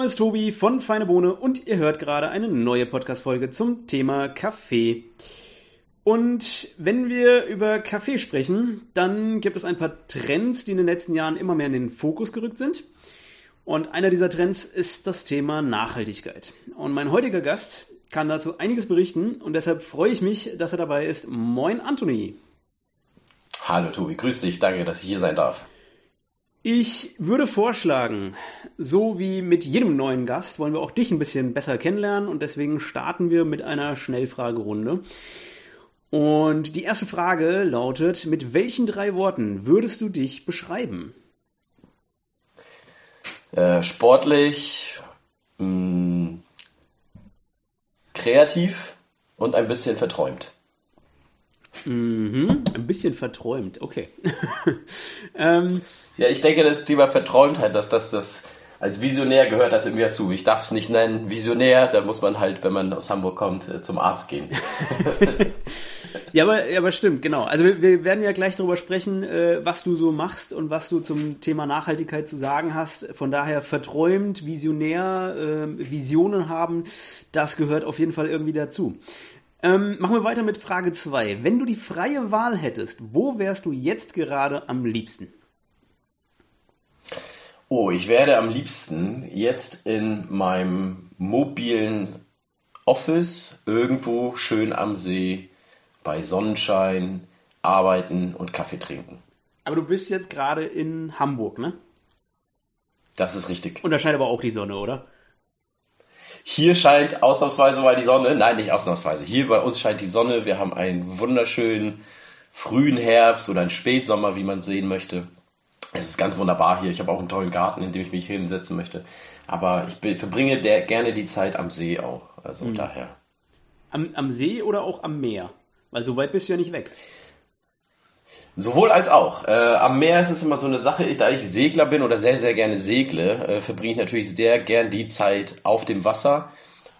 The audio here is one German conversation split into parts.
Name ist Tobi von Feine Bohne und ihr hört gerade eine neue Podcast-Folge zum Thema Kaffee. Und wenn wir über Kaffee sprechen, dann gibt es ein paar Trends, die in den letzten Jahren immer mehr in den Fokus gerückt sind. Und einer dieser Trends ist das Thema Nachhaltigkeit. Und mein heutiger Gast kann dazu einiges berichten und deshalb freue ich mich, dass er dabei ist. Moin, Anthony. Hallo, Tobi. Grüß dich. Danke, dass ich hier sein darf. Ich würde vorschlagen, so wie mit jedem neuen Gast, wollen wir auch dich ein bisschen besser kennenlernen und deswegen starten wir mit einer Schnellfragerunde. Und die erste Frage lautet: Mit welchen drei Worten würdest du dich beschreiben? Äh, sportlich, mh, mm, kreativ und ein bisschen verträumt. Mhm, ein bisschen verträumt, okay. ähm, ja, ich denke, das Thema Verträumtheit, dass das, das als Visionär gehört das irgendwie dazu. Ich darf es nicht nennen, Visionär, da muss man halt, wenn man aus Hamburg kommt, äh, zum Arzt gehen. ja, aber, aber stimmt, genau. Also wir, wir werden ja gleich darüber sprechen, äh, was du so machst und was du zum Thema Nachhaltigkeit zu sagen hast. Von daher verträumt, visionär, äh, Visionen haben, das gehört auf jeden Fall irgendwie dazu. Ähm, machen wir weiter mit Frage 2. Wenn du die freie Wahl hättest, wo wärst du jetzt gerade am liebsten? Oh, ich werde am liebsten jetzt in meinem mobilen Office irgendwo schön am See bei Sonnenschein arbeiten und Kaffee trinken. Aber du bist jetzt gerade in Hamburg, ne? Das ist richtig. Und da scheint aber auch die Sonne, oder? Hier scheint ausnahmsweise mal die Sonne. Nein, nicht ausnahmsweise. Hier bei uns scheint die Sonne. Wir haben einen wunderschönen frühen Herbst oder einen Spätsommer, wie man sehen möchte. Es ist ganz wunderbar hier. Ich habe auch einen tollen Garten, in dem ich mich hinsetzen möchte. Aber ich verbringe der, gerne die Zeit am See auch. Also mhm. daher. Am, am See oder auch am Meer? Weil so weit bist du ja nicht weg. Sowohl als auch. Äh, am Meer ist es immer so eine Sache, da ich Segler bin oder sehr, sehr gerne segle, äh, verbringe ich natürlich sehr gern die Zeit auf dem Wasser.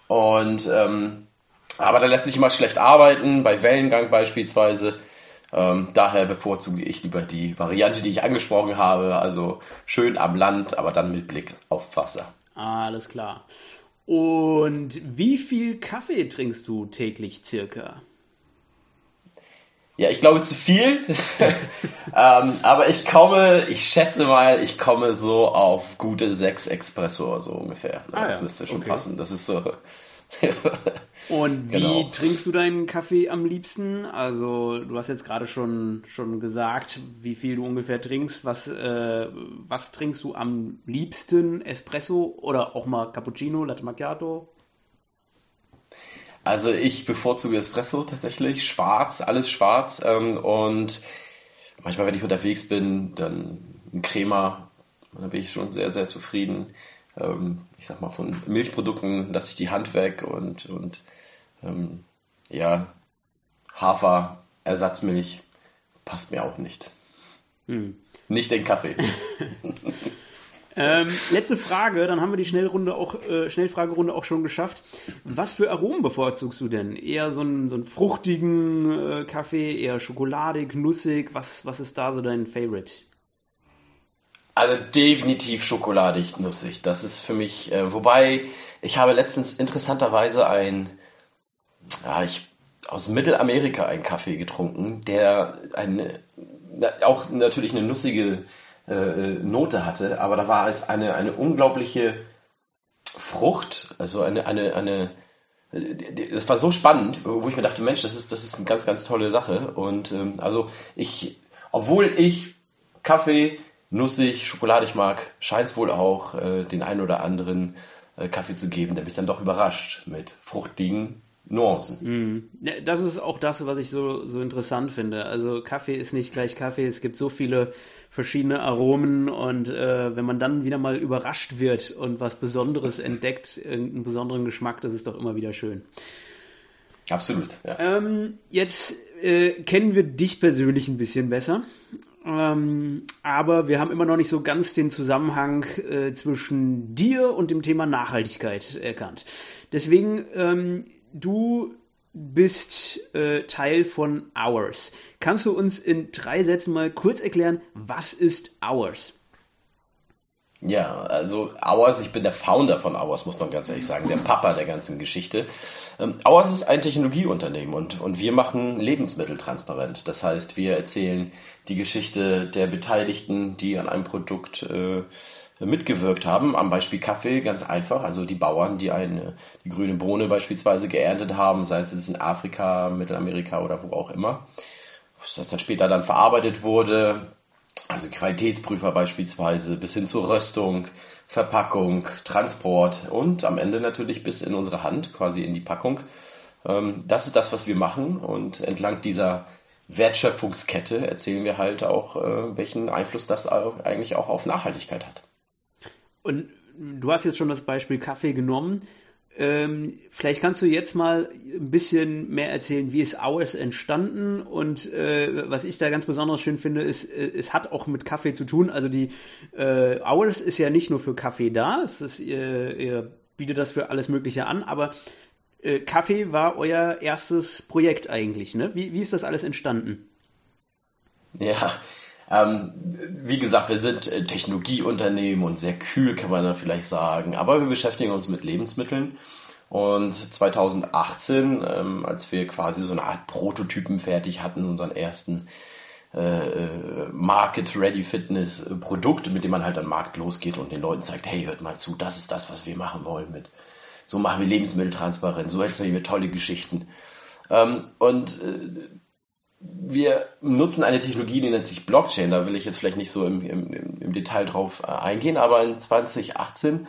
Und ähm, aber da lässt sich immer schlecht arbeiten, bei Wellengang beispielsweise. Ähm, daher bevorzuge ich lieber die Variante, die ich angesprochen habe, also schön am Land, aber dann mit Blick auf Wasser. Alles klar. Und wie viel Kaffee trinkst du täglich circa? Ja, ich glaube zu viel. ähm, aber ich komme, ich schätze mal, ich komme so auf gute sechs Espresso so ungefähr. Ah, das ja. müsste schon okay. passen. Das ist so. Und wie genau. trinkst du deinen Kaffee am liebsten? Also, du hast jetzt gerade schon, schon gesagt, wie viel du ungefähr trinkst. Was, äh, was trinkst du am liebsten? Espresso oder auch mal Cappuccino, Latte Macchiato? Also ich bevorzuge Espresso tatsächlich, schwarz, alles schwarz. Ähm, und manchmal, wenn ich unterwegs bin, dann ein Crema, dann bin ich schon sehr, sehr zufrieden. Ähm, ich sag mal, von Milchprodukten lasse ich die Hand weg und, und ähm, ja, Hafer, Ersatzmilch passt mir auch nicht. Hm. Nicht den Kaffee. Ähm, letzte Frage, dann haben wir die Schnellrunde auch, äh, Schnellfragerunde auch schon geschafft. Was für Aromen bevorzugst du denn? Eher so einen, so einen fruchtigen äh, Kaffee, eher schokoladig, nussig? Was, was ist da so dein Favorite? Also definitiv schokoladig, nussig. Das ist für mich, äh, wobei ich habe letztens interessanterweise ein, ja, ich, aus Mittelamerika einen Kaffee getrunken, der eine, auch natürlich eine nussige äh, Note hatte, aber da war es eine, eine unglaubliche Frucht, also eine, eine, eine, es war so spannend, wo ich mir dachte, Mensch, das ist, das ist eine ganz, ganz tolle Sache. Und ähm, also ich, obwohl ich Kaffee nussig, schokoladig mag, scheint es wohl auch äh, den einen oder anderen äh, Kaffee zu geben, der mich dann doch überrascht mit fruchtigen Nuancen. Mm. Das ist auch das, was ich so, so interessant finde. Also Kaffee ist nicht gleich Kaffee, es gibt so viele verschiedene Aromen und äh, wenn man dann wieder mal überrascht wird und was Besonderes entdeckt, irgendeinen besonderen Geschmack, das ist doch immer wieder schön. Absolut. Ja. Ähm, jetzt äh, kennen wir dich persönlich ein bisschen besser. Ähm, aber wir haben immer noch nicht so ganz den Zusammenhang äh, zwischen dir und dem Thema Nachhaltigkeit erkannt. Deswegen, ähm, du bist äh, Teil von Hours. Kannst du uns in drei Sätzen mal kurz erklären, was ist Hours? Ja, also Auers, ich bin der Founder von Auers, muss man ganz ehrlich sagen, der Papa der ganzen Geschichte. Ähm, Auers ist ein Technologieunternehmen und, und wir machen Lebensmittel transparent. Das heißt, wir erzählen die Geschichte der Beteiligten, die an einem Produkt äh, mitgewirkt haben. Am Beispiel Kaffee ganz einfach. Also die Bauern, die eine, die grüne Bohne beispielsweise geerntet haben, sei es in Afrika, Mittelamerika oder wo auch immer. Das dann später dann verarbeitet wurde, also Qualitätsprüfer beispielsweise, bis hin zur Röstung, Verpackung, Transport und am Ende natürlich bis in unsere Hand, quasi in die Packung. Ähm, das ist das, was wir machen und entlang dieser Wertschöpfungskette erzählen wir halt auch, äh, welchen Einfluss das eigentlich auch auf Nachhaltigkeit hat. Und du hast jetzt schon das Beispiel Kaffee genommen. Ähm, vielleicht kannst du jetzt mal ein bisschen mehr erzählen, wie ist Auers entstanden und äh, was ich da ganz besonders schön finde, ist, äh, es hat auch mit Kaffee zu tun. Also die äh, Hours ist ja nicht nur für Kaffee da, es ist, ihr, ihr bietet das für alles Mögliche an, aber äh, Kaffee war euer erstes Projekt eigentlich, ne? Wie, wie ist das alles entstanden? Ja, ähm, wie gesagt, wir sind äh, Technologieunternehmen und sehr kühl kann man da vielleicht sagen, aber wir beschäftigen uns mit Lebensmitteln. Und 2018, ähm, als wir quasi so eine Art Prototypen fertig hatten, unseren ersten äh, äh Market Ready Fitness Produkt, mit dem man halt am Markt losgeht und den Leuten zeigt, hey, hört mal zu, das ist das, was wir machen wollen mit. So machen wir Lebensmittel transparent, so erzählen wir tolle Geschichten. Ähm, und äh, wir nutzen eine Technologie, die nennt sich Blockchain. Da will ich jetzt vielleicht nicht so im, im, im Detail drauf äh, eingehen, aber in 2018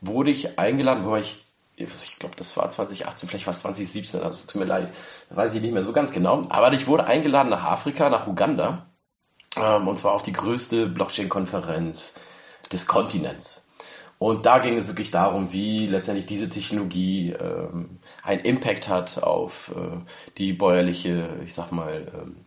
wurde ich eingeladen, wo ich, ich glaube, das war 2018, vielleicht war es 2017, also tut mir leid, weiß ich nicht mehr so ganz genau. Aber ich wurde eingeladen nach Afrika, nach Uganda, ähm, und zwar auf die größte Blockchain-Konferenz des Kontinents. Und da ging es wirklich darum, wie letztendlich diese Technologie ähm, einen Impact hat auf äh, die bäuerliche, ich sag mal, ähm,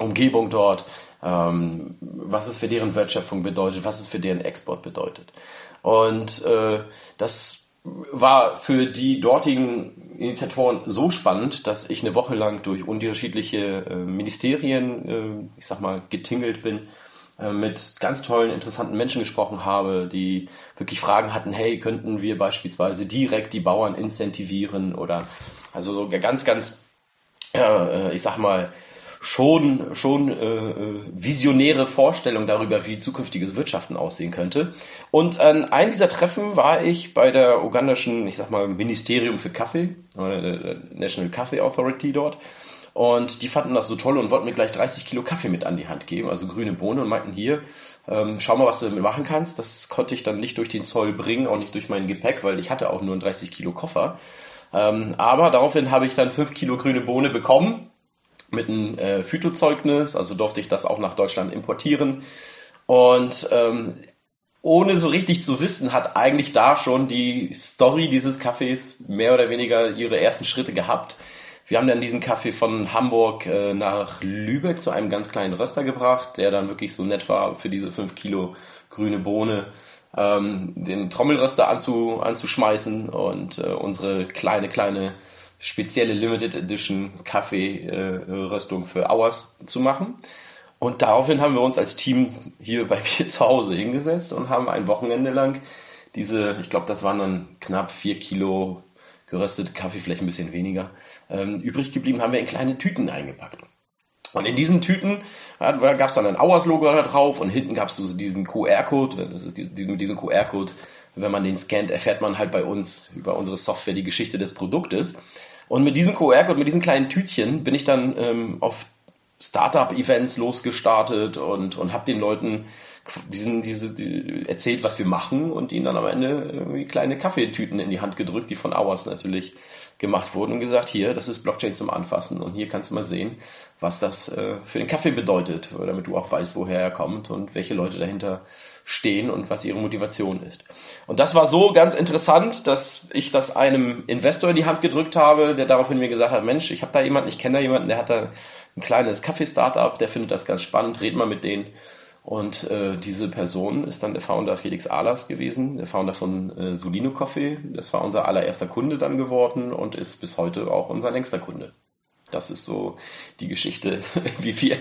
Umgebung dort, ähm, was es für deren Wertschöpfung bedeutet, was es für deren Export bedeutet. Und äh, das war für die dortigen Initiatoren so spannend, dass ich eine Woche lang durch unterschiedliche äh, Ministerien, äh, ich sag mal, getingelt bin mit ganz tollen, interessanten Menschen gesprochen habe, die wirklich Fragen hatten, hey, könnten wir beispielsweise direkt die Bauern incentivieren oder also so ganz, ganz, äh, ich sag mal, schon, schon äh, visionäre Vorstellung darüber, wie zukünftiges Wirtschaften aussehen könnte. Und an einem dieser Treffen war ich bei der ugandischen, ich sag mal, Ministerium für Kaffee, oder der National Coffee Authority dort. Und die fanden das so toll und wollten mir gleich 30 Kilo Kaffee mit an die Hand geben, also grüne Bohne und meinten hier, ähm, schau mal, was du damit machen kannst. Das konnte ich dann nicht durch den Zoll bringen, auch nicht durch mein Gepäck, weil ich hatte auch nur einen 30 Kilo Koffer. Ähm, aber daraufhin habe ich dann 5 Kilo grüne Bohne bekommen mit einem äh, Phytozeugnis, also durfte ich das auch nach Deutschland importieren. Und ähm, ohne so richtig zu wissen, hat eigentlich da schon die Story dieses Kaffees mehr oder weniger ihre ersten Schritte gehabt. Wir haben dann diesen Kaffee von Hamburg äh, nach Lübeck zu einem ganz kleinen Röster gebracht, der dann wirklich so nett war für diese 5 Kilo grüne Bohne, ähm, den Trommelröster anzu, anzuschmeißen und äh, unsere kleine, kleine spezielle Limited Edition Kaffee-Röstung äh, für Hours zu machen. Und daraufhin haben wir uns als Team hier bei mir zu Hause hingesetzt und haben ein Wochenende lang diese, ich glaube, das waren dann knapp vier Kilo geröstete Kaffee, vielleicht ein bisschen weniger, ähm, übrig geblieben, haben wir in kleine Tüten eingepackt. Und in diesen Tüten gab es dann ein Auers-Logo da drauf und hinten gab es so diesen QR-Code. Das ist die, mit diesem QR-Code, wenn man den scannt, erfährt man halt bei uns über unsere Software die Geschichte des Produktes. Und mit diesem QR-Code, mit diesen kleinen Tütchen bin ich dann ähm, auf Startup-Events losgestartet und, und habe den Leuten diesen, diese, die, erzählt, was wir machen und ihnen dann am Ende irgendwie kleine Kaffeetüten in die Hand gedrückt, die von Hours natürlich gemacht wurden und gesagt, hier, das ist Blockchain zum Anfassen und hier kannst du mal sehen, was das äh, für den Kaffee bedeutet, damit du auch weißt, woher er kommt und welche Leute dahinter stehen und was ihre Motivation ist. Und das war so ganz interessant, dass ich das einem Investor in die Hand gedrückt habe, der daraufhin mir gesagt hat, Mensch, ich habe da jemanden, ich kenne da jemanden, der hat da ein kleines Kaffee-Startup, der findet das ganz spannend, red mal mit denen. Und äh, diese Person ist dann der Founder Felix Ahlers gewesen, der Founder von äh, Solino Coffee. Das war unser allererster Kunde dann geworden und ist bis heute auch unser längster Kunde. Das ist so die Geschichte, wie wir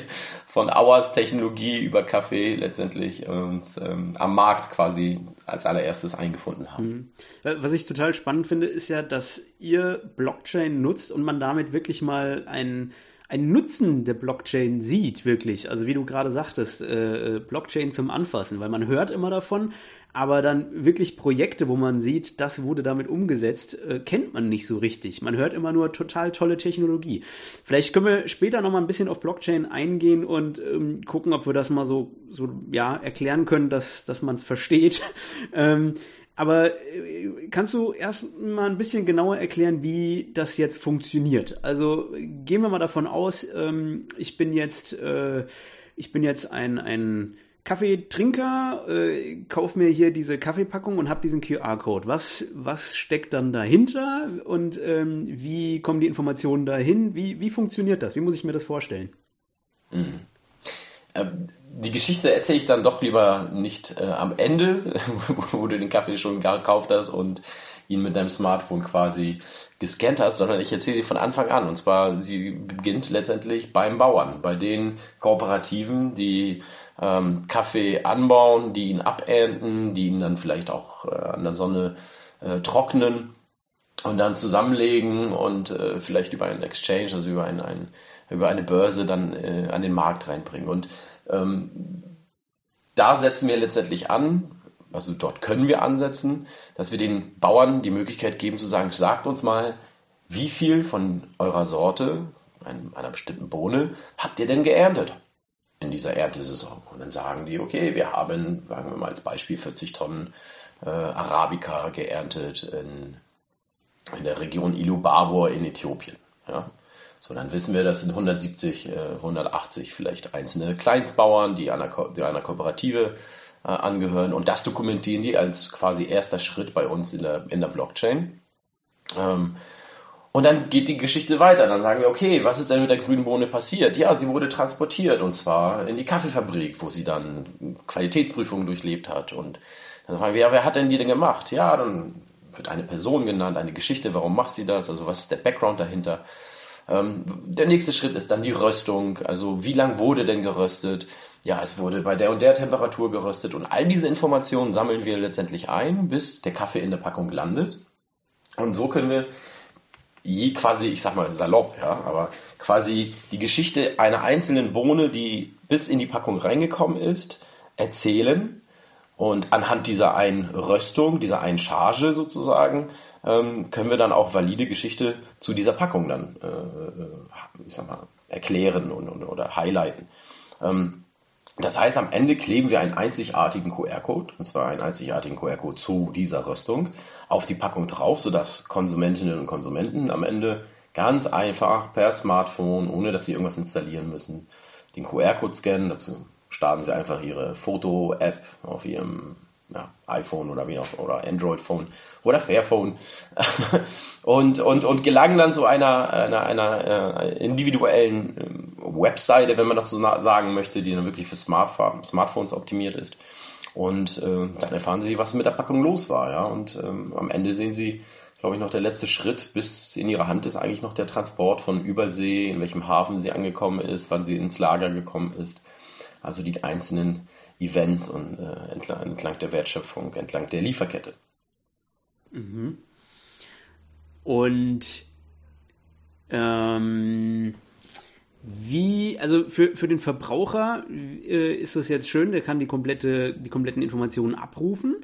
von Hours Technologie über Kaffee letztendlich uns ähm, am Markt quasi als allererstes eingefunden haben. Mhm. Was ich total spannend finde, ist ja, dass ihr Blockchain nutzt und man damit wirklich mal einen ein Nutzen der Blockchain sieht, wirklich. Also wie du gerade sagtest, äh, Blockchain zum Anfassen, weil man hört immer davon, aber dann wirklich Projekte, wo man sieht, das wurde damit umgesetzt, äh, kennt man nicht so richtig. Man hört immer nur total tolle Technologie. Vielleicht können wir später noch mal ein bisschen auf Blockchain eingehen und ähm, gucken, ob wir das mal so, so ja, erklären können, dass, dass man es versteht. ähm, aber äh, kannst du erst mal ein bisschen genauer erklären, wie das jetzt funktioniert? Also gehen wir mal davon aus, ähm, ich bin jetzt, äh, ich bin jetzt ein, ein Kaffeetrinker, äh, kauf mir hier diese Kaffeepackung und habe diesen QR-Code. Was, was steckt dann dahinter und ähm, wie kommen die Informationen dahin? Wie, wie funktioniert das? Wie muss ich mir das vorstellen? Mhm. Ähm, die Geschichte erzähle ich dann doch lieber nicht äh, am Ende, wo du den Kaffee schon gekauft hast und ihn mit deinem Smartphone quasi gescannt hast, sondern ich erzähle sie von Anfang an. Und zwar, sie beginnt letztendlich beim Bauern, bei den Kooperativen, die ähm, Kaffee anbauen, die ihn abernten, die ihn dann vielleicht auch äh, an der Sonne äh, trocknen und dann zusammenlegen und äh, vielleicht über einen Exchange, also über, ein, ein, über eine Börse dann äh, an den Markt reinbringen. Und ähm, da setzen wir letztendlich an, also dort können wir ansetzen, dass wir den Bauern die Möglichkeit geben zu sagen, sagt uns mal, wie viel von eurer Sorte, einer bestimmten Bohne, habt ihr denn geerntet in dieser Erntesaison? Und dann sagen die, okay, wir haben, sagen wir mal als Beispiel, 40 Tonnen äh, Arabica geerntet in, in der Region Ilubabor in Äthiopien. Ja? So, dann wissen wir, das sind 170, äh, 180 vielleicht einzelne Kleinstbauern, die einer, Ko die einer Kooperative äh, angehören. Und das dokumentieren die als quasi erster Schritt bei uns in der, in der Blockchain. Ähm, und dann geht die Geschichte weiter. Dann sagen wir, okay, was ist denn mit der grünen Bohne passiert? Ja, sie wurde transportiert und zwar in die Kaffeefabrik, wo sie dann Qualitätsprüfungen durchlebt hat. Und dann fragen wir, ja, wer hat denn die denn gemacht? Ja, dann wird eine Person genannt, eine Geschichte, warum macht sie das? Also was ist der Background dahinter? Ähm, der nächste Schritt ist dann die Röstung. Also wie lang wurde denn geröstet? Ja, es wurde bei der und der Temperatur geröstet und all diese Informationen sammeln wir letztendlich ein, bis der Kaffee in der Packung landet. Und so können wir je quasi, ich sag mal salopp, ja, aber quasi die Geschichte einer einzelnen Bohne, die bis in die Packung reingekommen ist, erzählen und anhand dieser einen Röstung, dieser einen Charge sozusagen, ähm, können wir dann auch valide Geschichte zu dieser Packung dann, äh, äh, ich sag mal, erklären und, und oder highlighten. Ähm, das heißt, am Ende kleben wir einen einzigartigen QR-Code, und zwar einen einzigartigen QR-Code zu dieser Rüstung, auf die Packung drauf, sodass Konsumentinnen und Konsumenten am Ende ganz einfach per Smartphone, ohne dass sie irgendwas installieren müssen, den QR-Code scannen. Dazu starten sie einfach ihre Foto-App auf ihrem ja, iPhone oder wie auch, oder Android-Phone oder Fairphone und, und, und gelangen dann zu einer, einer, einer äh, individuellen äh, Webseite, wenn man das so sagen möchte, die dann wirklich für Smartphone, Smartphones optimiert ist. Und äh, dann erfahren sie, was mit der Packung los war. Ja? Und ähm, am Ende sehen sie, glaube ich, noch der letzte Schritt bis in ihre Hand ist eigentlich noch der Transport von Übersee, in welchem Hafen sie angekommen ist, wann sie ins Lager gekommen ist. Also die einzelnen Events und äh, entlang, entlang, der Wertschöpfung, entlang der Lieferkette. Mhm. Und ähm, wie, also für, für den Verbraucher äh, ist das jetzt schön, der kann die komplette, die kompletten Informationen abrufen.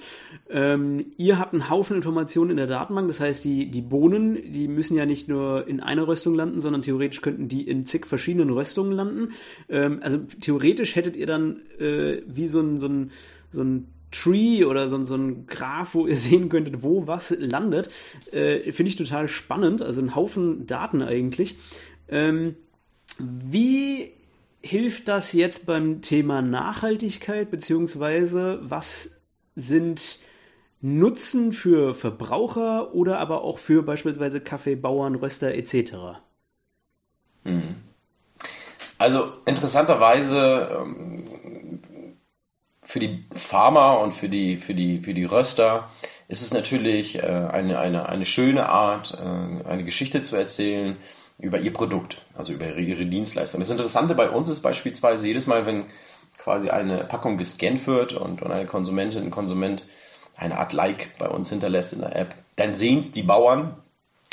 Ähm, ihr habt einen Haufen Informationen in der Datenbank, das heißt, die, die Bohnen, die müssen ja nicht nur in einer Röstung landen, sondern theoretisch könnten die in zig verschiedenen Röstungen landen. Ähm, also theoretisch hättet ihr dann äh, wie so ein, so ein, so ein Tree oder so, so ein Graph, wo ihr sehen könntet, wo was landet. Äh, Finde ich total spannend, also ein Haufen Daten eigentlich. Ähm, wie hilft das jetzt beim Thema Nachhaltigkeit, beziehungsweise was sind Nutzen für Verbraucher oder aber auch für beispielsweise Kaffeebauern, Röster etc.? Hm. Also interessanterweise ähm, für die Farmer und für die, für die, für die Röster ist es natürlich äh, eine, eine, eine schöne Art, äh, eine Geschichte zu erzählen, über ihr Produkt, also über ihre Dienstleistung. Das Interessante bei uns ist beispielsweise jedes Mal, wenn quasi eine Packung gescannt wird und, und eine Konsumentin, ein Konsument eine Art Like bei uns hinterlässt in der App, dann sehen es die Bauern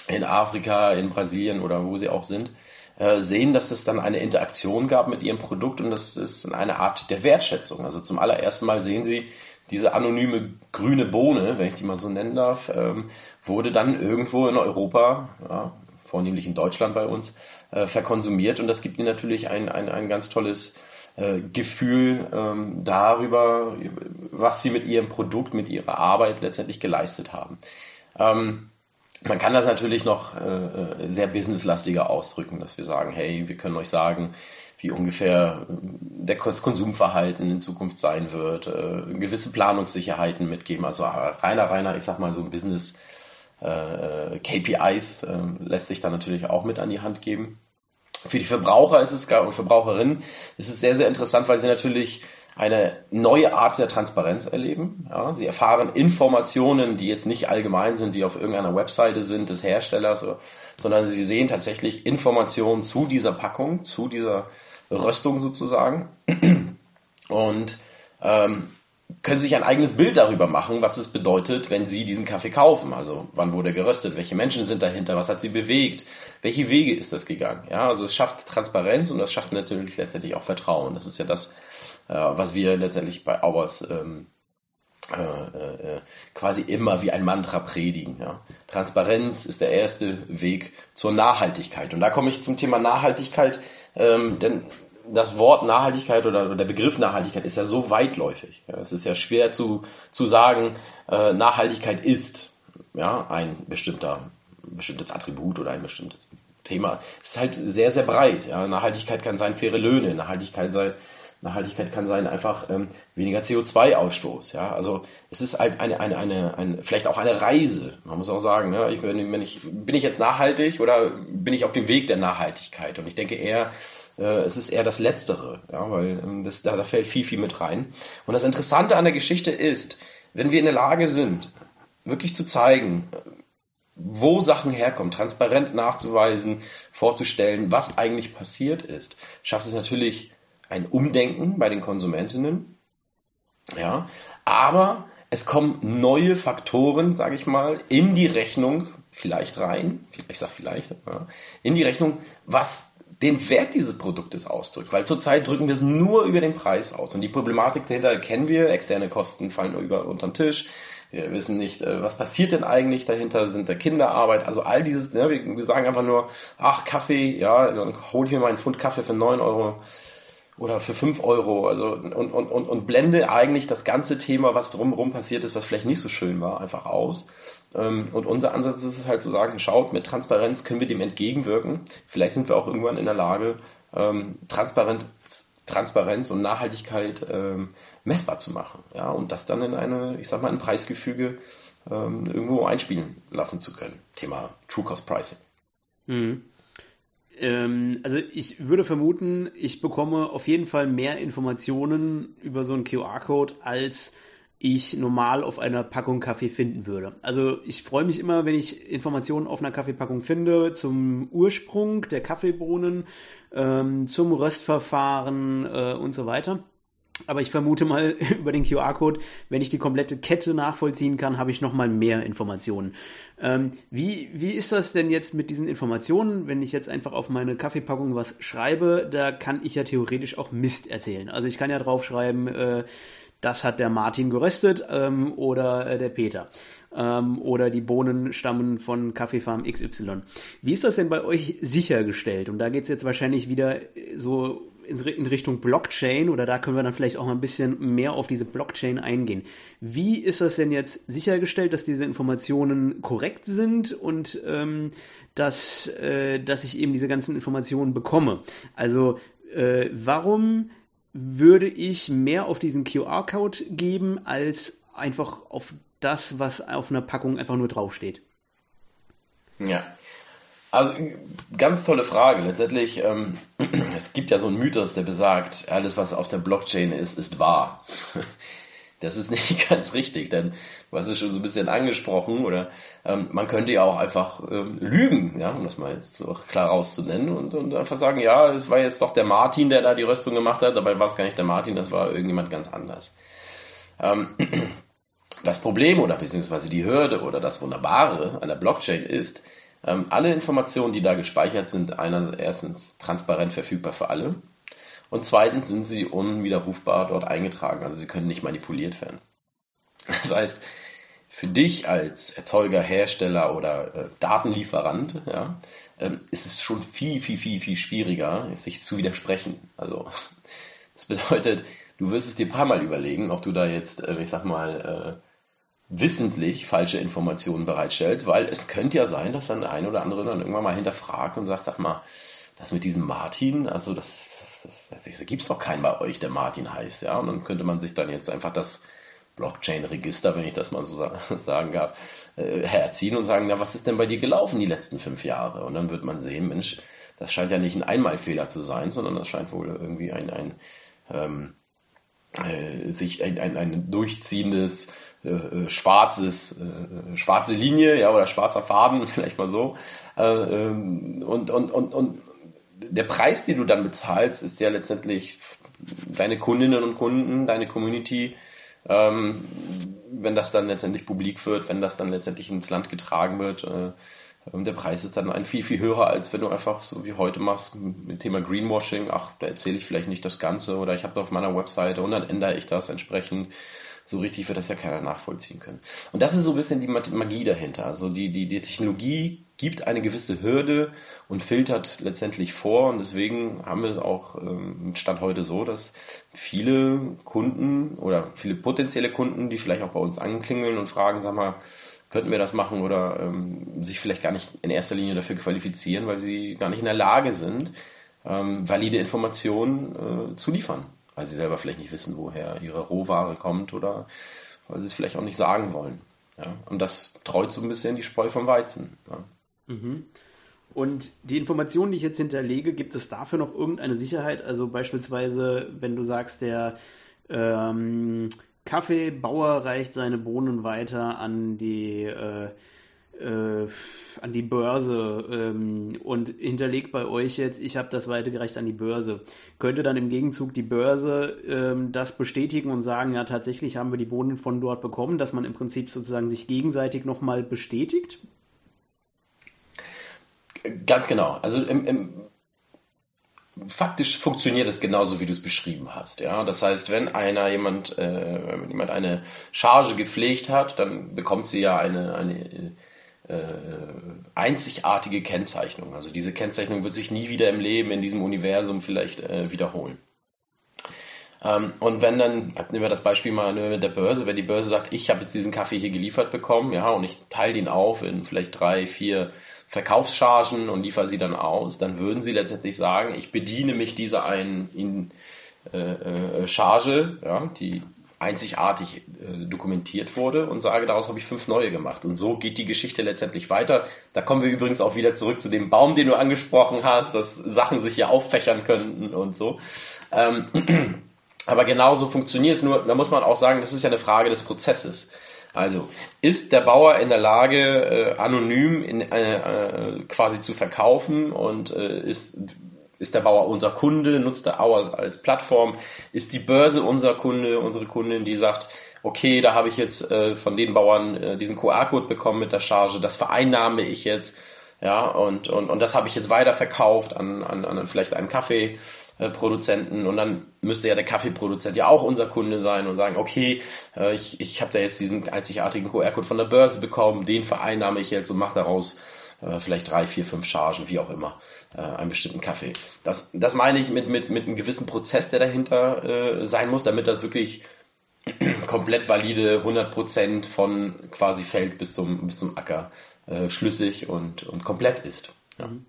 in Afrika, in Brasilien oder wo sie auch sind, äh, sehen, dass es dann eine Interaktion gab mit ihrem Produkt und das ist eine Art der Wertschätzung. Also zum allerersten Mal sehen sie, diese anonyme grüne Bohne, wenn ich die mal so nennen darf, ähm, wurde dann irgendwo in Europa, ja, vornehmlich in Deutschland bei uns, äh, verkonsumiert und das gibt ihnen natürlich ein, ein, ein ganz tolles äh, Gefühl ähm, darüber, was sie mit ihrem Produkt, mit ihrer Arbeit letztendlich geleistet haben. Ähm, man kann das natürlich noch äh, äh sehr businesslastiger ausdrücken, dass wir sagen, hey, wir können euch sagen, wie ungefähr äh, das Konsumverhalten in Zukunft sein wird, äh, gewisse Planungssicherheiten mitgeben. Also reiner, reiner, ich sag mal so ein Business äh, KPIs äh, lässt sich da natürlich auch mit an die Hand geben. Für die Verbraucher ist es und Verbraucherinnen ist es sehr, sehr interessant, weil sie natürlich eine neue Art der Transparenz erleben. Ja, sie erfahren Informationen, die jetzt nicht allgemein sind, die auf irgendeiner Webseite sind des Herstellers, sondern sie sehen tatsächlich Informationen zu dieser Packung, zu dieser Röstung sozusagen. Und ähm, können sich ein eigenes Bild darüber machen, was es bedeutet, wenn sie diesen Kaffee kaufen. Also wann wurde er geröstet, welche Menschen sind dahinter, was hat sie bewegt, welche Wege ist das gegangen. Ja, also es schafft Transparenz und das schafft natürlich letztendlich auch Vertrauen. Das ist ja das, äh, was wir letztendlich bei Hours ähm, äh, äh, quasi immer wie ein Mantra predigen. Ja. Transparenz ist der erste Weg zur Nachhaltigkeit. Und da komme ich zum Thema Nachhaltigkeit, ähm, denn das Wort Nachhaltigkeit oder, der Begriff Nachhaltigkeit ist ja so weitläufig. Es ist ja schwer zu, zu sagen, äh, Nachhaltigkeit ist ja, ein bestimmter, bestimmtes Attribut oder ein bestimmtes Thema. Es ist halt sehr, sehr breit. Ja. Nachhaltigkeit kann sein faire Löhne, Nachhaltigkeit sein, Nachhaltigkeit kann sein einfach ähm, weniger CO2-Ausstoß. Ja, also es ist halt eine, eine, eine, eine, vielleicht auch eine Reise. Man muss auch sagen, ne? ich, wenn ich, bin ich jetzt nachhaltig oder bin ich auf dem Weg der Nachhaltigkeit? Und ich denke eher, äh, es ist eher das Letztere, ja, weil ähm, das, da, da fällt viel, viel mit rein. Und das Interessante an der Geschichte ist, wenn wir in der Lage sind, wirklich zu zeigen, wo Sachen herkommen, transparent nachzuweisen, vorzustellen, was eigentlich passiert ist, schafft es natürlich ein Umdenken bei den Konsumentinnen. Ja, aber es kommen neue Faktoren, sage ich mal, in die Rechnung vielleicht rein, ich sage vielleicht, in die Rechnung, was den Wert dieses Produktes ausdrückt. Weil zurzeit drücken wir es nur über den Preis aus. Und die Problematik dahinter kennen wir. Externe Kosten fallen über unterm Tisch. Wir wissen nicht, äh, was passiert denn eigentlich dahinter, sind da Kinderarbeit, also all dieses, ne, wir, sagen einfach nur, ach, Kaffee, ja, dann hole ich mir mal einen Pfund Kaffee für neun Euro oder für fünf Euro, also und, und, und, und blende eigentlich das ganze Thema, was drumherum passiert ist, was vielleicht nicht so schön war, einfach aus ähm, und unser Ansatz ist es halt zu sagen, schaut, mit Transparenz können wir dem entgegenwirken. Vielleicht sind wir auch irgendwann in der Lage, ähm, Transparenz, Transparenz und Nachhaltigkeit ähm, messbar zu machen. Ja, und das dann in eine, ich sag mal, ein Preisgefüge irgendwo einspielen lassen zu können. Thema True Cost Pricing. Mhm. Also ich würde vermuten, ich bekomme auf jeden Fall mehr Informationen über so einen QR-Code als ich normal auf einer Packung Kaffee finden würde. Also ich freue mich immer, wenn ich Informationen auf einer Kaffeepackung finde zum Ursprung der Kaffeebohnen, ähm, zum Röstverfahren äh, und so weiter. Aber ich vermute mal über den QR-Code, wenn ich die komplette Kette nachvollziehen kann, habe ich noch mal mehr Informationen. Ähm, wie, wie ist das denn jetzt mit diesen Informationen? Wenn ich jetzt einfach auf meine Kaffeepackung was schreibe, da kann ich ja theoretisch auch Mist erzählen. Also ich kann ja draufschreiben, äh, das hat der Martin geröstet ähm, oder äh, der Peter. Ähm, oder die Bohnen stammen von Kaffeefarm XY. Wie ist das denn bei euch sichergestellt? Und da geht es jetzt wahrscheinlich wieder so in Richtung Blockchain oder da können wir dann vielleicht auch mal ein bisschen mehr auf diese Blockchain eingehen. Wie ist das denn jetzt sichergestellt, dass diese Informationen korrekt sind und ähm, dass, äh, dass ich eben diese ganzen Informationen bekomme? Also äh, warum würde ich mehr auf diesen QR-Code geben, als einfach auf das, was auf einer Packung einfach nur draufsteht. Ja. Also ganz tolle Frage. Letztendlich, ähm, es gibt ja so einen Mythos, der besagt, alles, was auf der Blockchain ist, ist wahr. Das ist nicht ganz richtig, denn hast es schon so ein bisschen angesprochen, oder ähm, man könnte ja auch einfach ähm, lügen, ja, um das mal jetzt so klar rauszunennen und, und einfach sagen, ja, es war jetzt doch der Martin, der da die Röstung gemacht hat, dabei war es gar nicht der Martin, das war irgendjemand ganz anders. Ähm, das Problem oder beziehungsweise die Hürde oder das Wunderbare an der Blockchain ist, ähm, alle Informationen, die da gespeichert sind, einer, erstens transparent verfügbar für alle und zweitens sind sie unwiderrufbar dort eingetragen, also sie können nicht manipuliert werden. Das heißt, für dich als Erzeuger, Hersteller oder äh, Datenlieferant ja, ähm, ist es schon viel, viel, viel, viel schwieriger, sich zu widersprechen. Also das bedeutet, du wirst es dir ein paar Mal überlegen, ob du da jetzt, äh, ich sag mal, äh, wissentlich falsche Informationen bereitstellst, weil es könnte ja sein, dass dann der ein oder andere dann irgendwann mal hinterfragt und sagt, sag mal, das mit diesem Martin, also das, das, das, das gibt es doch keinen bei euch, der Martin heißt, ja. Und dann könnte man sich dann jetzt einfach das Blockchain-Register, wenn ich das mal so sagen darf, äh, herziehen und sagen, na, was ist denn bei dir gelaufen die letzten fünf Jahre? Und dann wird man sehen, Mensch, das scheint ja nicht ein Einmalfehler zu sein, sondern das scheint wohl irgendwie ein, ein ähm, äh, sich ein, ein, ein durchziehendes äh, äh, schwarzes, äh, schwarze Linie, ja, oder schwarzer Faden, vielleicht mal so. Äh, ähm, und, und, und, und der Preis, den du dann bezahlst, ist ja letztendlich deine Kundinnen und Kunden, deine Community, ähm, wenn das dann letztendlich publik wird, wenn das dann letztendlich ins Land getragen wird. Äh, der Preis ist dann ein viel, viel höher, als wenn du einfach so wie heute machst mit Thema Greenwashing. Ach, da erzähle ich vielleicht nicht das Ganze oder ich habe da auf meiner Webseite und dann ändere ich das entsprechend. So richtig wird das ja keiner nachvollziehen können. Und das ist so ein bisschen die Magie dahinter. Also die, die, die Technologie gibt eine gewisse Hürde und filtert letztendlich vor. Und deswegen haben wir es auch ähm, Stand heute so, dass viele Kunden oder viele potenzielle Kunden, die vielleicht auch bei uns anklingeln und fragen, sag mal, könnten wir das machen oder ähm, sich vielleicht gar nicht in erster Linie dafür qualifizieren, weil sie gar nicht in der Lage sind, ähm, valide Informationen äh, zu liefern weil sie selber vielleicht nicht wissen, woher ihre Rohware kommt oder weil sie es vielleicht auch nicht sagen wollen. Ja? Und das treut so ein bisschen die Spreu vom Weizen. Ja? Mhm. Und die Informationen, die ich jetzt hinterlege, gibt es dafür noch irgendeine Sicherheit? Also beispielsweise, wenn du sagst, der ähm, Kaffeebauer reicht seine Bohnen weiter an die äh, an die Börse ähm, und hinterlegt bei euch jetzt, ich habe das weitergereicht an die Börse. Könnte dann im Gegenzug die Börse ähm, das bestätigen und sagen, ja, tatsächlich haben wir die Bohnen von dort bekommen, dass man im Prinzip sozusagen sich gegenseitig nochmal bestätigt? Ganz genau. Also im, im faktisch funktioniert es genauso, wie du es beschrieben hast. Ja, das heißt, wenn einer jemand, äh, jemand eine Charge gepflegt hat, dann bekommt sie ja eine, eine äh, einzigartige Kennzeichnung. Also diese Kennzeichnung wird sich nie wieder im Leben, in diesem Universum vielleicht äh, wiederholen. Ähm, und wenn dann, nehmen wir das Beispiel mal mit der Börse, wenn die Börse sagt, ich habe jetzt diesen Kaffee hier geliefert bekommen, ja, und ich teile den auf in vielleicht drei, vier Verkaufschargen und liefere sie dann aus, dann würden sie letztendlich sagen, ich bediene mich dieser einen in, äh, äh, Charge, ja, die einzigartig äh, dokumentiert wurde und sage, daraus habe ich fünf neue gemacht. Und so geht die Geschichte letztendlich weiter. Da kommen wir übrigens auch wieder zurück zu dem Baum, den du angesprochen hast, dass Sachen sich hier auffächern könnten und so. Ähm, aber genauso funktioniert es nur, da muss man auch sagen, das ist ja eine Frage des Prozesses. Also ist der Bauer in der Lage, äh, anonym in, äh, äh, quasi zu verkaufen und äh, ist ist der Bauer unser Kunde, nutzt der Bauer als Plattform, ist die Börse unser Kunde, unsere Kundin, die sagt, okay, da habe ich jetzt äh, von den Bauern äh, diesen QR-Code bekommen mit der Charge, das vereinnahme ich jetzt, ja, und, und, und das habe ich jetzt weiterverkauft an, an, an vielleicht einen Kaffeeproduzenten. Und dann müsste ja der Kaffeeproduzent ja auch unser Kunde sein und sagen, okay, äh, ich, ich habe da jetzt diesen einzigartigen QR-Code von der Börse bekommen, den vereinnahme ich jetzt und mache daraus äh, vielleicht drei, vier, fünf Chargen, wie auch immer, äh, einen bestimmten Kaffee. Das, das meine ich mit, mit, mit einem gewissen Prozess, der dahinter äh, sein muss, damit das wirklich komplett valide 100% von quasi Feld bis zum, bis zum Acker äh, schlüssig und, und komplett ist. Ja. Mhm.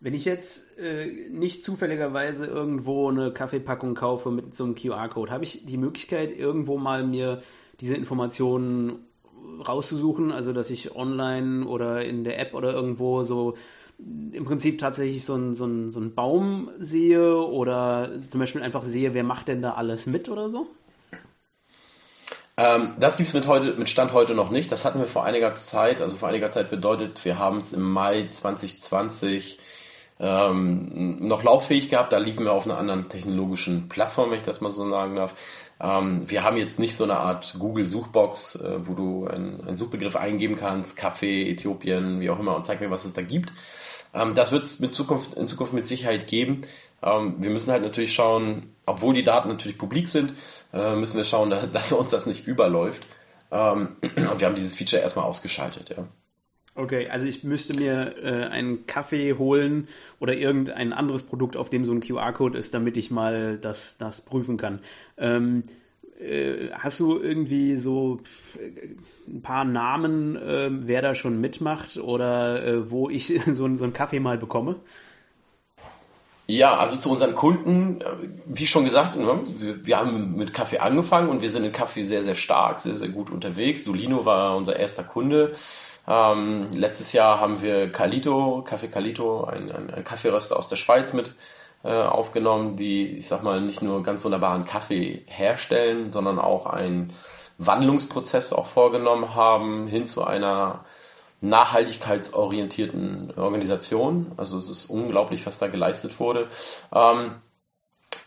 Wenn ich jetzt äh, nicht zufälligerweise irgendwo eine Kaffeepackung kaufe mit so einem QR-Code, habe ich die Möglichkeit, irgendwo mal mir diese Informationen rauszusuchen, also dass ich online oder in der App oder irgendwo so im Prinzip tatsächlich so einen so so ein Baum sehe oder zum Beispiel einfach sehe, wer macht denn da alles mit oder so? Ähm, das gibt es mit, heute, mit Stand heute noch nicht. Das hatten wir vor einiger Zeit. Also vor einiger Zeit bedeutet, wir haben es im Mai 2020 ähm, noch lauffähig gehabt. Da liefen wir auf einer anderen technologischen Plattform, wenn ich das mal so sagen darf. Ähm, wir haben jetzt nicht so eine Art Google-Suchbox, äh, wo du einen, Suchbegriff eingeben kannst, Kaffee, Äthiopien, wie auch immer, und zeig mir, was es da gibt. Ähm, das wird es in Zukunft mit Sicherheit geben. Ähm, wir müssen halt natürlich schauen, obwohl die Daten natürlich publik sind, äh, müssen wir schauen, dass uns das nicht überläuft. Ähm, und wir haben dieses Feature erstmal ausgeschaltet, ja. Okay, also ich müsste mir äh, einen Kaffee holen oder irgendein anderes Produkt, auf dem so ein QR-Code ist, damit ich mal das, das prüfen kann. Ähm, äh, hast du irgendwie so äh, ein paar Namen, äh, wer da schon mitmacht oder äh, wo ich so, so einen Kaffee mal bekomme? Ja, also zu unseren Kunden, äh, wie schon gesagt, ne, wir haben mit Kaffee angefangen und wir sind in Kaffee sehr, sehr stark, sehr, sehr gut unterwegs. Solino war unser erster Kunde. Ähm, letztes Jahr haben wir Calito, Kaffee Calito, ein, ein, ein Kaffeeröster aus der Schweiz mit äh, aufgenommen, die, ich sag mal, nicht nur ganz wunderbaren Kaffee herstellen, sondern auch einen Wandlungsprozess auch vorgenommen haben hin zu einer nachhaltigkeitsorientierten Organisation. Also es ist unglaublich, was da geleistet wurde. Ähm,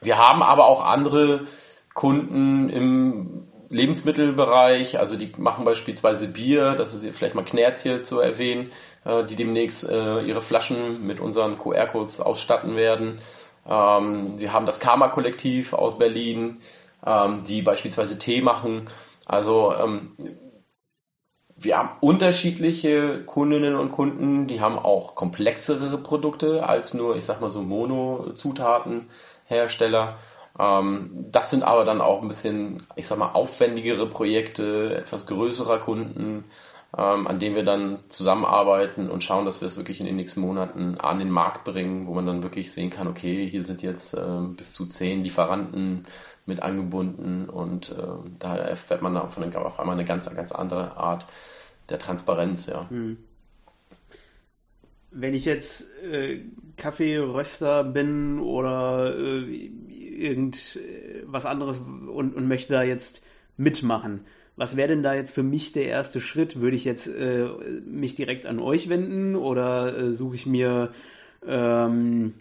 wir haben aber auch andere Kunden im Lebensmittelbereich, also die machen beispielsweise Bier, das ist vielleicht mal Knerz hier zu erwähnen, äh, die demnächst äh, ihre Flaschen mit unseren QR-Codes ausstatten werden. Ähm, wir haben das Karma-Kollektiv aus Berlin, ähm, die beispielsweise Tee machen. Also ähm, wir haben unterschiedliche Kundinnen und Kunden, die haben auch komplexere Produkte als nur, ich sag mal so Mono-Zutatenhersteller. Ähm, das sind aber dann auch ein bisschen, ich sag mal, aufwendigere Projekte, etwas größerer Kunden, ähm, an denen wir dann zusammenarbeiten und schauen, dass wir es wirklich in den nächsten Monaten an den Markt bringen, wo man dann wirklich sehen kann, okay, hier sind jetzt ähm, bis zu zehn Lieferanten mit angebunden und äh, da erfährt man auf, eine, auf einmal eine ganz, ganz andere Art der Transparenz, ja. Hm. Wenn ich jetzt äh, Kaffeeröster bin oder äh, irgend was anderes und, und möchte da jetzt mitmachen, was wäre denn da jetzt für mich der erste Schritt? Würde ich jetzt äh, mich direkt an euch wenden oder äh, suche ich mir ähm,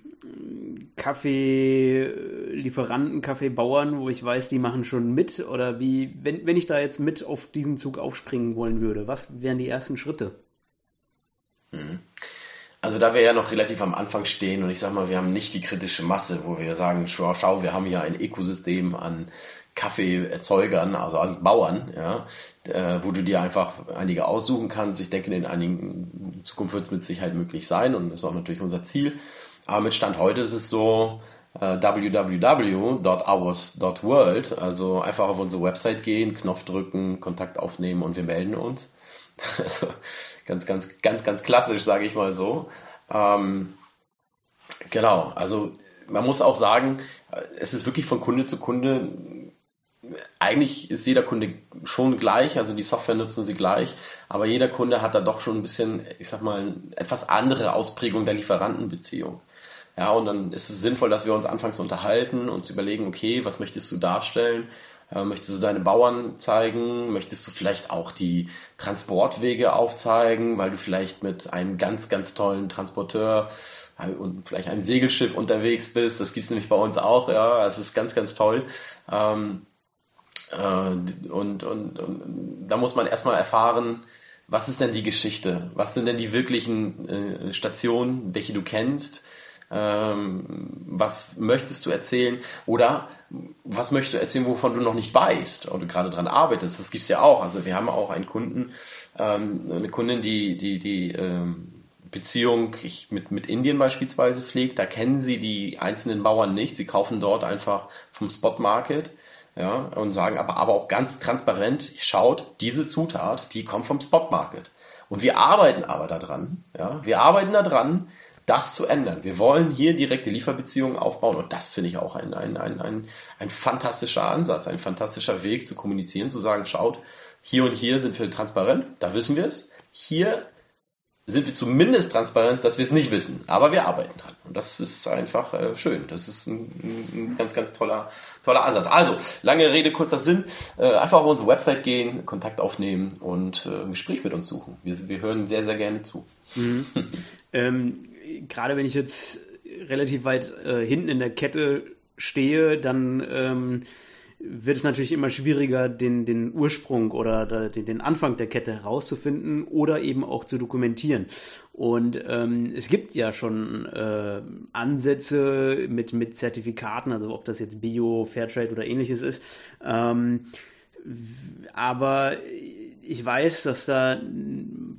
Kaffeelieferanten, Kaffeebauern, wo ich weiß, die machen schon mit? Oder wie, wenn, wenn ich da jetzt mit auf diesen Zug aufspringen wollen würde, was wären die ersten Schritte? Mhm. Also da wir ja noch relativ am Anfang stehen und ich sag mal, wir haben nicht die kritische Masse, wo wir sagen, schau, schau wir haben hier ein Ökosystem an Kaffeeerzeugern, also an Bauern, ja, äh, wo du dir einfach einige aussuchen kannst. Ich denke, in einigen Zukunft wird es mit Sicherheit möglich sein und ist auch natürlich unser Ziel. Aber mit Stand heute ist es so, äh, www.hours.world, also einfach auf unsere Website gehen, Knopf drücken, Kontakt aufnehmen und wir melden uns. Also ganz, ganz, ganz, ganz klassisch, sage ich mal so. Ähm, genau, also man muss auch sagen, es ist wirklich von Kunde zu Kunde eigentlich ist jeder Kunde schon gleich, also die Software nutzen sie gleich, aber jeder Kunde hat da doch schon ein bisschen, ich sag mal, etwas andere Ausprägung der Lieferantenbeziehung. Ja, und dann ist es sinnvoll, dass wir uns anfangs unterhalten und überlegen, okay, was möchtest du darstellen? Äh, möchtest du deine Bauern zeigen? Möchtest du vielleicht auch die Transportwege aufzeigen, weil du vielleicht mit einem ganz, ganz tollen Transporteur äh, und vielleicht einem Segelschiff unterwegs bist? Das gibt's nämlich bei uns auch, ja. Das ist ganz, ganz toll. Ähm, äh, und, und, und da muss man erstmal erfahren, was ist denn die Geschichte? Was sind denn die wirklichen Stationen, welche du kennst? Ähm, was möchtest du erzählen? Oder was möchtest du erzählen, wovon du noch nicht weißt oder gerade dran arbeitest? Das gibt's ja auch. Also wir haben auch einen Kunden, ähm, eine Kundin, die, die, die ähm, Beziehung ich mit, mit Indien beispielsweise pflegt. Da kennen sie die einzelnen Bauern nicht. Sie kaufen dort einfach vom Spot Market ja, und sagen aber, aber auch ganz transparent, schaut, diese Zutat, die kommt vom Spot Market. Und wir arbeiten aber daran, ja, wir arbeiten daran, das zu ändern. Wir wollen hier direkte Lieferbeziehungen aufbauen und das finde ich auch ein, ein, ein, ein, ein fantastischer Ansatz, ein fantastischer Weg zu kommunizieren, zu sagen, schaut, hier und hier sind wir transparent, da wissen wir es. Hier sind wir zumindest transparent, dass wir es nicht wissen. Aber wir arbeiten dran. Und das ist einfach äh, schön. Das ist ein, ein, ganz, ganz toller, toller Ansatz. Also, lange Rede, kurzer Sinn. Äh, einfach auf unsere Website gehen, Kontakt aufnehmen und äh, ein Gespräch mit uns suchen. Wir, wir hören sehr, sehr gerne zu. Mhm. ähm, Gerade wenn ich jetzt relativ weit äh, hinten in der Kette stehe, dann ähm, wird es natürlich immer schwieriger, den, den Ursprung oder den, den Anfang der Kette herauszufinden oder eben auch zu dokumentieren. Und ähm, es gibt ja schon äh, Ansätze mit, mit Zertifikaten, also ob das jetzt Bio, Fairtrade oder ähnliches ist. Ähm, aber ich weiß, dass da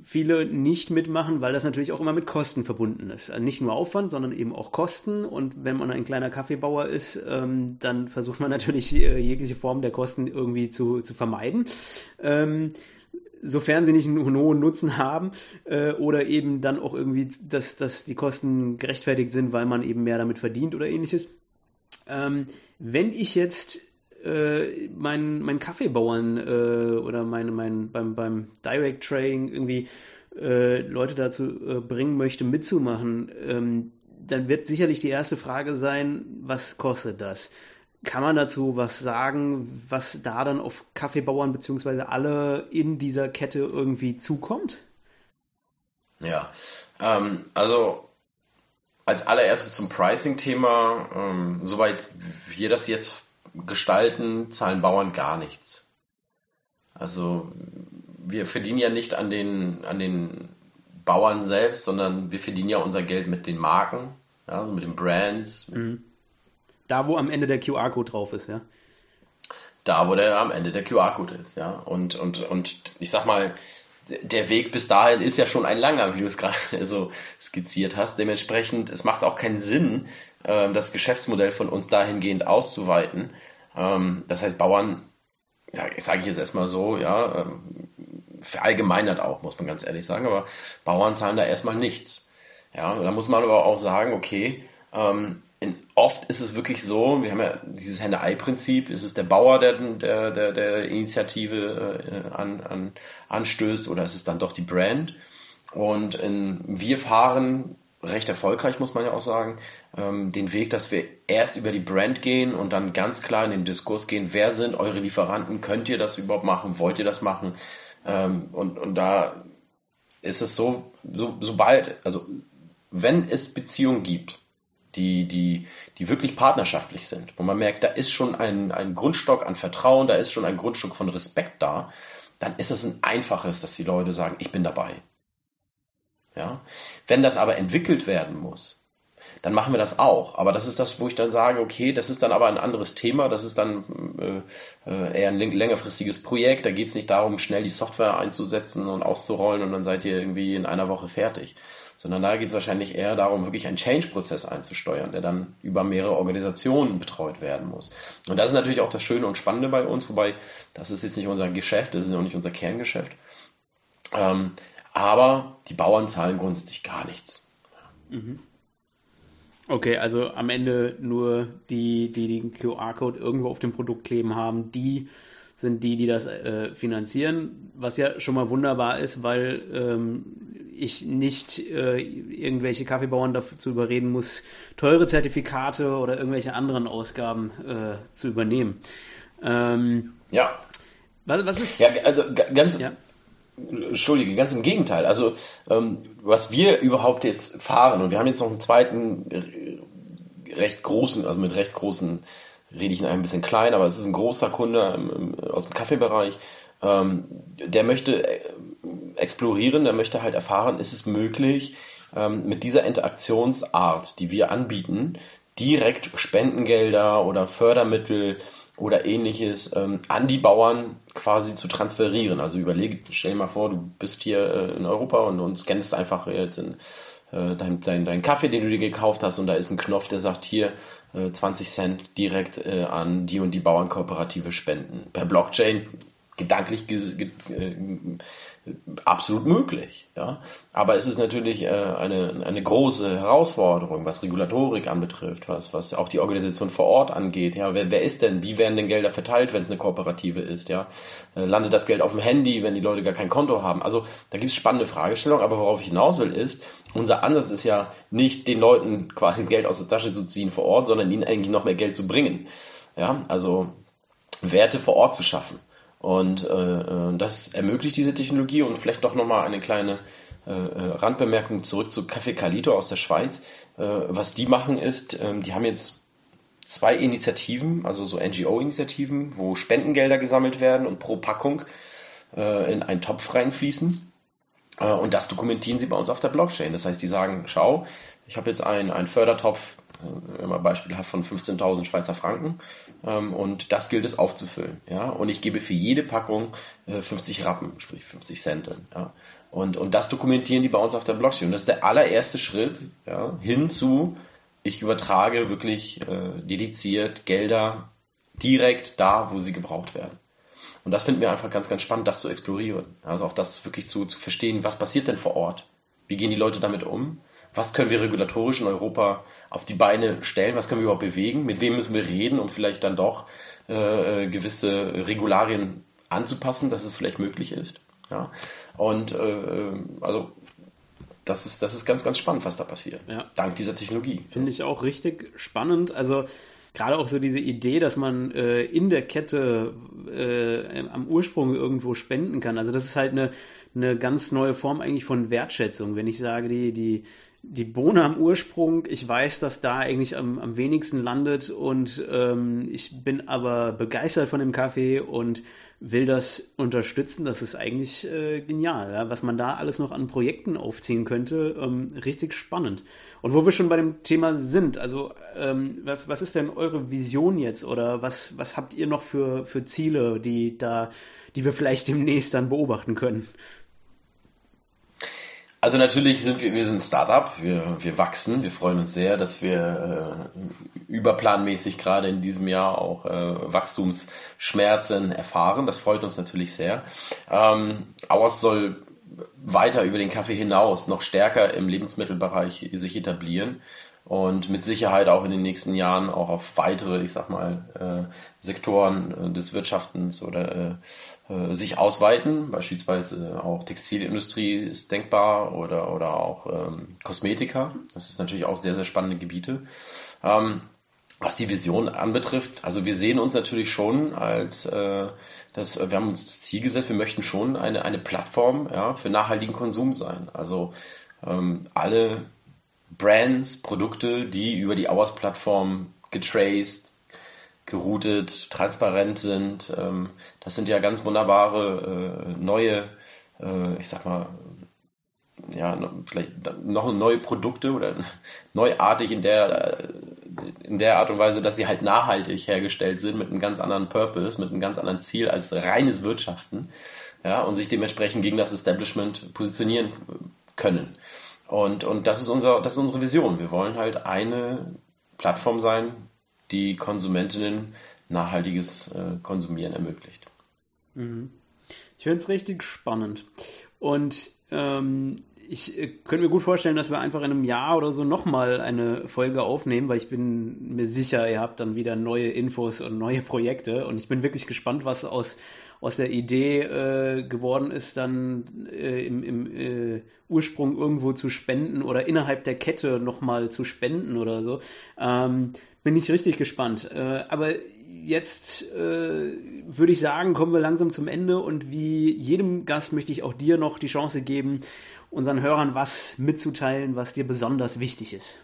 viele nicht mitmachen, weil das natürlich auch immer mit Kosten verbunden ist. Also nicht nur Aufwand, sondern eben auch Kosten. Und wenn man ein kleiner Kaffeebauer ist, ähm, dann versucht man natürlich äh, jegliche Form der Kosten irgendwie zu, zu vermeiden. Ähm, sofern sie nicht einen hohen Nutzen haben äh, oder eben dann auch irgendwie, dass, dass die Kosten gerechtfertigt sind, weil man eben mehr damit verdient oder ähnliches. Ähm, wenn ich jetzt äh, meinen mein Kaffeebauern äh, oder meine, mein, beim, beim Direct Trading irgendwie äh, Leute dazu äh, bringen möchte, mitzumachen, ähm, dann wird sicherlich die erste Frage sein, was kostet das? Kann man dazu was sagen, was da dann auf Kaffeebauern beziehungsweise alle in dieser Kette irgendwie zukommt? Ja, ähm, also als allererstes zum Pricing-Thema, ähm, soweit wir das jetzt gestalten, zahlen Bauern gar nichts. Also wir verdienen ja nicht an den, an den Bauern selbst, sondern wir verdienen ja unser Geld mit den Marken, ja, also mit den Brands. Mhm. Da, wo am Ende der QR-Code drauf ist, ja. Da, wo der am Ende der QR-Code ist, ja. Und, und, und ich sag mal, der Weg bis dahin ist ja schon ein langer, wie du es gerade so skizziert hast. Dementsprechend, es macht auch keinen Sinn, ähm, das Geschäftsmodell von uns dahingehend auszuweiten. Ähm, das heißt, Bauern, ja, sage ich jetzt erstmal so, ja, ähm, verallgemeinert auch, muss man ganz ehrlich sagen, aber Bauern zahlen da erstmal nichts. Ja, da muss man aber auch sagen, okay, ähm, in, oft ist es wirklich so, wir haben ja dieses Henne-Ei-Prinzip, ist es der Bauer, der, der, der, der Initiative äh, an, an, anstößt oder ist es dann doch die Brand? Und in, wir fahren recht erfolgreich, muss man ja auch sagen, ähm, den Weg, dass wir erst über die Brand gehen und dann ganz klar in den Diskurs gehen, wer sind eure Lieferanten, könnt ihr das überhaupt machen, wollt ihr das machen? Ähm, und, und da ist es so, so, sobald, also wenn es Beziehungen gibt, die, die, die wirklich partnerschaftlich sind, wo man merkt, da ist schon ein, ein Grundstock an Vertrauen, da ist schon ein Grundstock von Respekt da, dann ist es ein einfaches, dass die Leute sagen, ich bin dabei. Ja? Wenn das aber entwickelt werden muss, dann machen wir das auch. Aber das ist das, wo ich dann sage, okay, das ist dann aber ein anderes Thema, das ist dann äh, äh eher ein längerfristiges Projekt. Da geht es nicht darum, schnell die Software einzusetzen und auszurollen und dann seid ihr irgendwie in einer Woche fertig sondern da geht es wahrscheinlich eher darum, wirklich einen Change-Prozess einzusteuern, der dann über mehrere Organisationen betreut werden muss. Und das ist natürlich auch das Schöne und Spannende bei uns, wobei das ist jetzt nicht unser Geschäft, das ist auch nicht unser Kerngeschäft. Ähm, aber die Bauern zahlen grundsätzlich gar nichts. Mhm. Okay, also am Ende nur die, die den QR-Code irgendwo auf dem Produkt kleben haben, die sind die, die das äh, finanzieren, was ja schon mal wunderbar ist, weil ähm, ich nicht äh, irgendwelche Kaffeebauern dazu überreden muss, teure Zertifikate oder irgendwelche anderen Ausgaben äh, zu übernehmen. Ähm, ja. Was, was ist. Ja, also ganz. Ja. Entschuldige, ganz im Gegenteil. Also, ähm, was wir überhaupt jetzt fahren, und wir haben jetzt noch einen zweiten recht großen, also mit recht großen rede ich in einem bisschen klein, aber es ist ein großer Kunde im, aus dem Kaffeebereich. Ähm, der möchte äh, explorieren, der möchte halt erfahren, ist es möglich, ähm, mit dieser Interaktionsart, die wir anbieten, direkt Spendengelder oder Fördermittel oder ähnliches ähm, an die Bauern quasi zu transferieren. Also überlege, stell dir mal vor, du bist hier äh, in Europa und, und scannst einfach jetzt in äh, dein, dein, dein Kaffee, den du dir gekauft hast und da ist ein Knopf, der sagt hier, 20 äh, Cent direkt äh, an die und die Bauernkooperative spenden. Per Blockchain gedanklich äh, absolut möglich. Ja? Aber es ist natürlich äh, eine, eine große Herausforderung, was Regulatorik anbetrifft, was, was auch die Organisation vor Ort angeht. Ja? Wer, wer ist denn? Wie werden denn Gelder verteilt, wenn es eine Kooperative ist? Ja? Äh, landet das Geld auf dem Handy, wenn die Leute gar kein Konto haben? Also da gibt es spannende Fragestellungen, aber worauf ich hinaus will, ist, unser Ansatz ist ja nicht den Leuten quasi Geld aus der Tasche zu ziehen vor Ort, sondern ihnen eigentlich noch mehr Geld zu bringen. Ja, also Werte vor Ort zu schaffen. Und äh, äh, das ermöglicht diese Technologie und vielleicht doch nochmal eine kleine äh, äh, Randbemerkung zurück zu Café Calito aus der Schweiz. Äh, was die machen ist, äh, die haben jetzt zwei Initiativen, also so NGO-Initiativen, wo Spendengelder gesammelt werden und pro Packung äh, in einen Topf reinfließen. Und das dokumentieren sie bei uns auf der Blockchain. Das heißt, die sagen, schau, ich habe jetzt einen Fördertopf immer beispielhaft von 15.000 Schweizer Franken ähm, und das gilt es aufzufüllen. Ja? Und ich gebe für jede Packung äh, 50 Rappen, sprich 50 Cent. Ja? Und, und das dokumentieren die bei uns auf der Blockchain. Und das ist der allererste Schritt ja, hin zu, ich übertrage wirklich äh, dediziert Gelder direkt da, wo sie gebraucht werden. Und das finden wir einfach ganz, ganz spannend, das zu explorieren. Also auch das wirklich zu, zu verstehen, was passiert denn vor Ort? Wie gehen die Leute damit um? Was können wir regulatorisch in Europa auf die Beine stellen, was können wir überhaupt bewegen, mit wem müssen wir reden, um vielleicht dann doch äh, gewisse Regularien anzupassen, dass es vielleicht möglich ist. Ja? Und äh, also das ist, das ist ganz, ganz spannend, was da passiert. Ja. Dank dieser Technologie. Finde ich auch richtig spannend. Also gerade auch so diese Idee, dass man äh, in der Kette äh, am Ursprung irgendwo spenden kann. Also das ist halt eine, eine ganz neue Form eigentlich von Wertschätzung. Wenn ich sage, die, die die Bohne am Ursprung, ich weiß, dass da eigentlich am, am wenigsten landet und ähm, ich bin aber begeistert von dem Kaffee und will das unterstützen. Das ist eigentlich äh, genial, ja? was man da alles noch an Projekten aufziehen könnte. Ähm, richtig spannend. Und wo wir schon bei dem Thema sind, also ähm, was, was ist denn eure Vision jetzt oder was, was habt ihr noch für, für Ziele, die da, die wir vielleicht demnächst dann beobachten können? Also natürlich sind wir, wir sind ein Startup, wir, wir wachsen, wir freuen uns sehr, dass wir äh, überplanmäßig gerade in diesem Jahr auch äh, Wachstumsschmerzen erfahren. Das freut uns natürlich sehr. Ähm, Auers soll weiter über den Kaffee hinaus noch stärker im Lebensmittelbereich sich etablieren und mit Sicherheit auch in den nächsten Jahren auch auf weitere, ich sag mal, äh, Sektoren äh, des Wirtschaftens oder äh, äh, sich ausweiten. Beispielsweise auch Textilindustrie ist denkbar oder, oder auch ähm, Kosmetika. Das ist natürlich auch sehr, sehr spannende Gebiete. Ähm, was die Vision anbetrifft, also wir sehen uns natürlich schon als äh, das, wir haben uns das Ziel gesetzt, wir möchten schon eine, eine Plattform ja, für nachhaltigen Konsum sein. Also ähm, alle Brands, Produkte, die über die Hours-Plattform getraced, geroutet, transparent sind. Ähm, das sind ja ganz wunderbare äh, neue, äh, ich sag mal, ja, vielleicht noch neue Produkte oder neuartig in der, äh, in der Art und Weise, dass sie halt nachhaltig hergestellt sind mit einem ganz anderen Purpose, mit einem ganz anderen Ziel als reines Wirtschaften, ja, und sich dementsprechend gegen das Establishment positionieren können. Und, und das, ist unser, das ist unsere Vision. Wir wollen halt eine Plattform sein, die Konsumentinnen nachhaltiges äh, Konsumieren ermöglicht. Mhm. Ich finde es richtig spannend. Und ähm, ich äh, könnte mir gut vorstellen, dass wir einfach in einem Jahr oder so nochmal eine Folge aufnehmen, weil ich bin mir sicher, ihr habt dann wieder neue Infos und neue Projekte. Und ich bin wirklich gespannt, was aus aus der Idee äh, geworden ist, dann äh, im, im äh, Ursprung irgendwo zu spenden oder innerhalb der Kette nochmal zu spenden oder so. Ähm, bin ich richtig gespannt. Äh, aber jetzt äh, würde ich sagen, kommen wir langsam zum Ende und wie jedem Gast möchte ich auch dir noch die Chance geben, unseren Hörern was mitzuteilen, was dir besonders wichtig ist.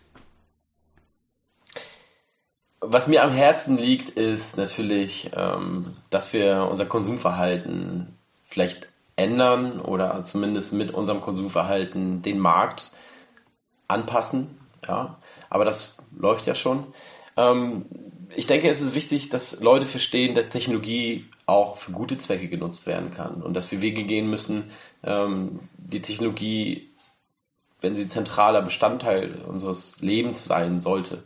Was mir am Herzen liegt, ist natürlich, ähm, dass wir unser Konsumverhalten vielleicht ändern oder zumindest mit unserem Konsumverhalten den Markt anpassen. Ja, aber das läuft ja schon. Ähm, ich denke, es ist wichtig, dass Leute verstehen, dass Technologie auch für gute Zwecke genutzt werden kann und dass wir Wege gehen müssen, ähm, die Technologie, wenn sie zentraler Bestandteil unseres Lebens sein sollte,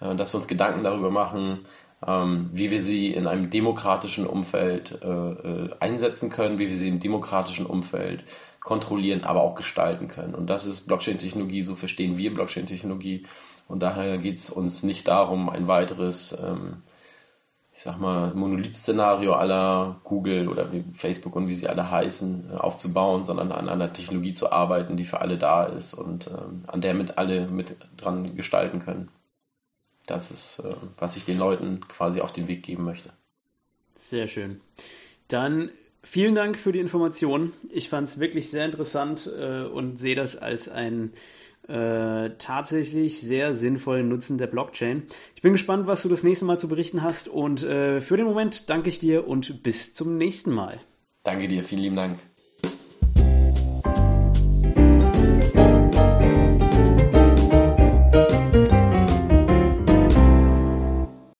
dass wir uns Gedanken darüber machen, ähm, wie wir sie in einem demokratischen Umfeld äh, äh, einsetzen können, wie wir sie im demokratischen Umfeld kontrollieren, aber auch gestalten können. Und das ist Blockchain-Technologie, so verstehen wir Blockchain-Technologie. Und daher geht es uns nicht darum, ein weiteres, ähm, ich sag mal, Monolith-Szenario aller Google oder Facebook und wie sie alle heißen, äh, aufzubauen, sondern an einer Technologie zu arbeiten, die für alle da ist und ähm, an der mit alle mit dran gestalten können. Das ist, äh, was ich den Leuten quasi auf den Weg geben möchte. Sehr schön. Dann vielen Dank für die Information. Ich fand es wirklich sehr interessant äh, und sehe das als ein äh, tatsächlich sehr sinnvollen Nutzen der Blockchain. Ich bin gespannt, was du das nächste Mal zu berichten hast und äh, für den Moment danke ich dir und bis zum nächsten Mal. Danke dir, vielen lieben Dank.